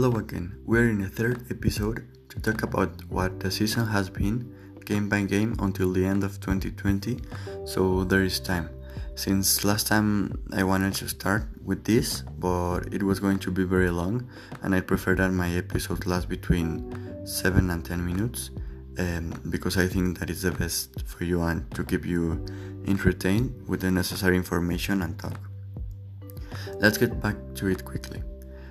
Hello again. We're in the third episode to talk about what the season has been, game by game, until the end of 2020, so there is time. Since last time I wanted to start with this, but it was going to be very long, and I prefer that my episode last between 7 and 10 minutes, um, because I think that is the best for you and to keep you entertained with the necessary information and talk. Let's get back to it quickly.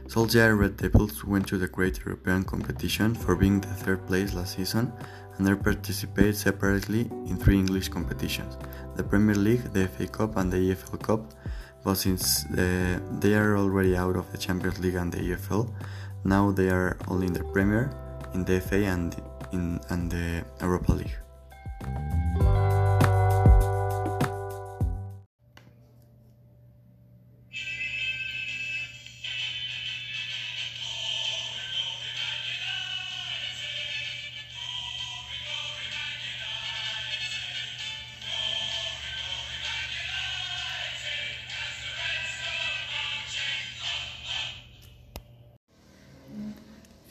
Solskjaer Red Devils went to the Great European competition for being the third place last season and they participated separately in three English competitions the Premier League, the FA Cup, and the EFL Cup. But since uh, they are already out of the Champions League and the EFL, now they are only in the Premier, in the FA, and in and the Europa League.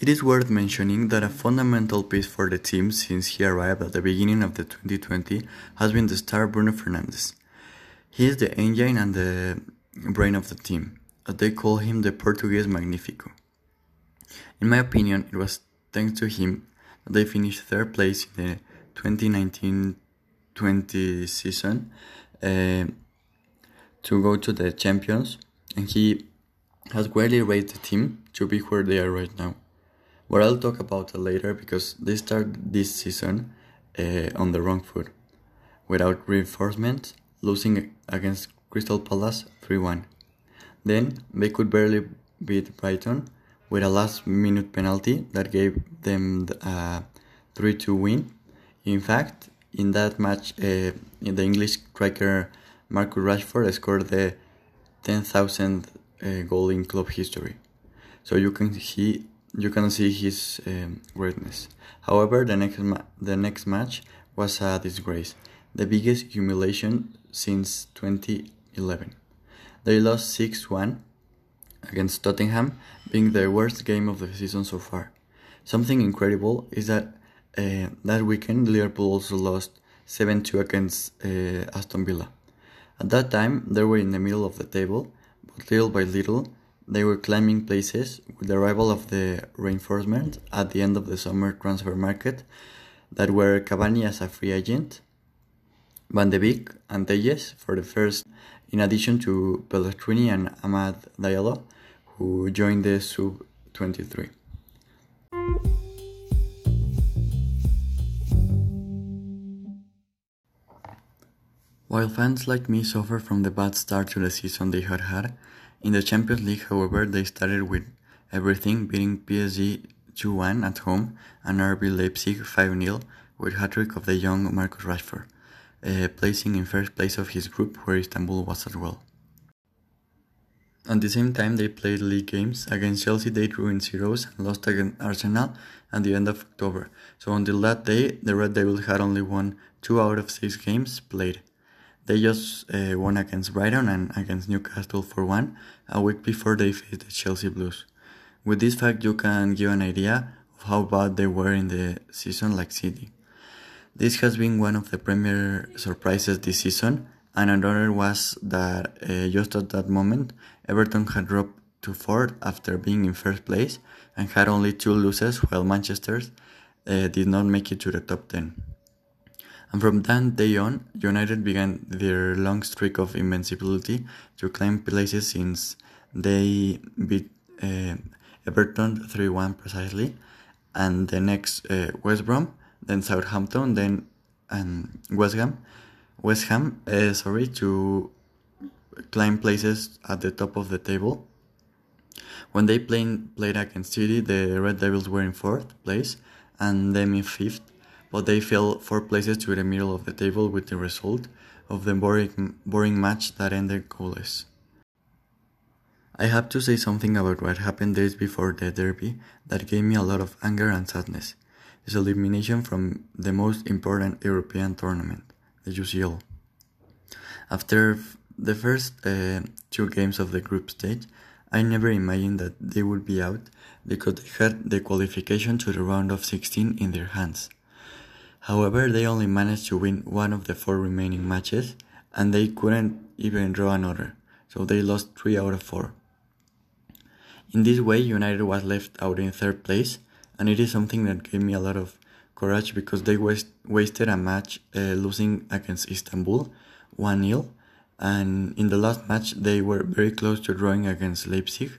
It is worth mentioning that a fundamental piece for the team since he arrived at the beginning of the 2020 has been the star Bruno Fernandes. He is the engine and the brain of the team, as they call him the Portuguese Magnifico. In my opinion, it was thanks to him that they finished third place in the 2019-20 season uh, to go to the champions, and he has greatly raised the team to be where they are right now but I'll talk about later because they started this season uh, on the wrong foot, without reinforcements, losing against Crystal Palace 3 1. Then they could barely beat Brighton with a last minute penalty that gave them a 3 2 win. In fact, in that match, uh, the English striker Marcus Rashford scored the 10,000th uh, goal in club history. So you can see you can see his um, greatness. However, the next the next match was a disgrace, the biggest humiliation since 2011. They lost 6-1 against Tottenham, being the worst game of the season so far. Something incredible is that uh, that weekend Liverpool also lost 7-2 against uh, Aston Villa. At that time, they were in the middle of the table, but little by little, they were climbing places with the arrival of the reinforcements at the end of the summer transfer market that were Cavani as a free agent, Van de Beek and Telles for the first, in addition to Pellegrini and Amad Diallo, who joined the sub-23. While fans like me suffer from the bad start to the season they had had, in the Champions League, however, they started with everything, beating PSG 2-1 at home and RB Leipzig 5-0 with hat-trick of the young Marcus Rashford, uh, placing in first place of his group where Istanbul was as well. At the same time, they played league games. Against Chelsea, they drew in zeros and lost against Arsenal at the end of October. So until that day, the Red Devils had only won two out of six games played. They just uh, won against Brighton and against Newcastle for one a week before they faced the Chelsea Blues. With this fact, you can give an idea of how bad they were in the season like City. This has been one of the premier surprises this season, and another was that uh, just at that moment, Everton had dropped to fourth after being in first place and had only two losses, while Manchester uh, did not make it to the top 10. And from that day on, United began their long streak of invincibility to claim places since they beat uh, Everton 3 1 precisely, and the next uh, West Brom, then Southampton, then and West Ham, West Ham, uh, sorry, to climb places at the top of the table. When they played, played against City, the Red Devils were in fourth place and them in fifth but they fell four places to the middle of the table with the result of the boring, boring match that ended goalless. I have to say something about what happened days before the derby that gave me a lot of anger and sadness. His elimination from the most important European tournament, the UCL. After the first uh, two games of the group stage, I never imagined that they would be out because they had the qualification to the round of 16 in their hands. However, they only managed to win one of the four remaining matches and they couldn't even draw another, so they lost 3 out of 4. In this way, United was left out in third place, and it is something that gave me a lot of courage because they waste, wasted a match uh, losing against Istanbul 1 0, and in the last match, they were very close to drawing against Leipzig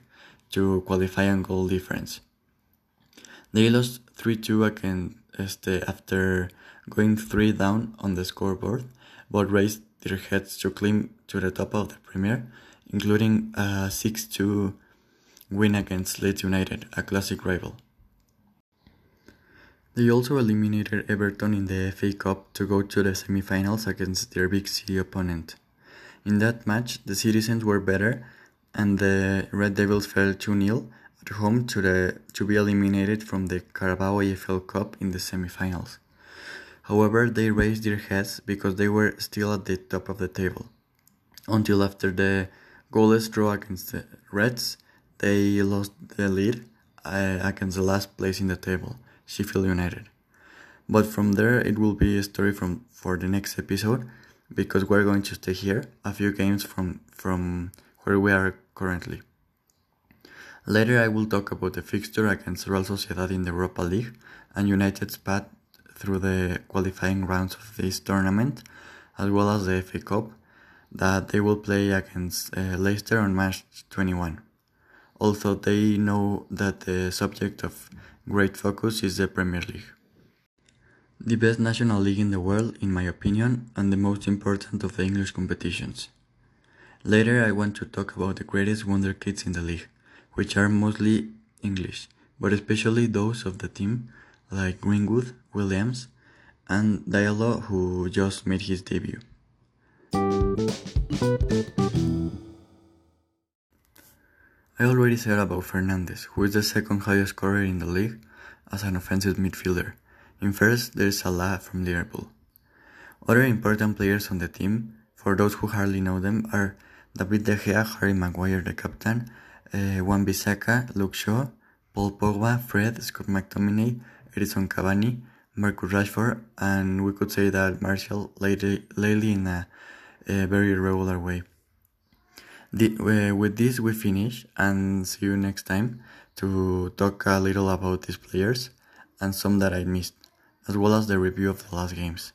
to qualify on goal difference. They lost 3 2 against after going 3 down on the scoreboard, but raised their heads to climb to the top of the Premier, including a 6 2 win against Leeds United, a classic rival. They also eliminated Everton in the FA Cup to go to the semi-finals against their big city opponent. In that match, the citizens were better and the Red Devils fell 2-0 at home to the to be eliminated from the Carabao EFL Cup in the semi-finals. However, they raised their heads because they were still at the top of the table. Until after the goalless draw against the Reds, they lost the lead uh, against the last place in the table, Sheffield United. But from there, it will be a story from for the next episode because we're going to stay here a few games from from where we are currently. Later, I will talk about the fixture against Real Sociedad in the Europa League and United's path through the qualifying rounds of this tournament, as well as the FA Cup that they will play against uh, Leicester on March 21 although they know that the subject of great focus is the Premier League. The best national league in the world, in my opinion, and the most important of the English competitions. Later, I want to talk about the greatest wonder kids in the league, which are mostly English, but especially those of the team like Greenwood, Williams, and Diallo, who just made his debut. I already said about Fernandes, who is the second highest scorer in the league as an offensive midfielder. In first, there is Salah from Liverpool. Other important players on the team, for those who hardly know them, are David De Gea, Harry Maguire, the captain, uh, Wan-Bissaka, Luke Shaw, Paul Pogba, Fred, Scott McTominay, Edinson Cavani, Marcus Rashford, and we could say that Martial lately, lately in a, a very irregular way. The, uh, with this, we finish and see you next time to talk a little about these players and some that I missed, as well as the review of the last games.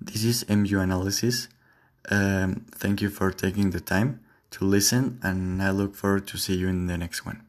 This is MU Analysis. Um, thank you for taking the time to listen, and I look forward to see you in the next one.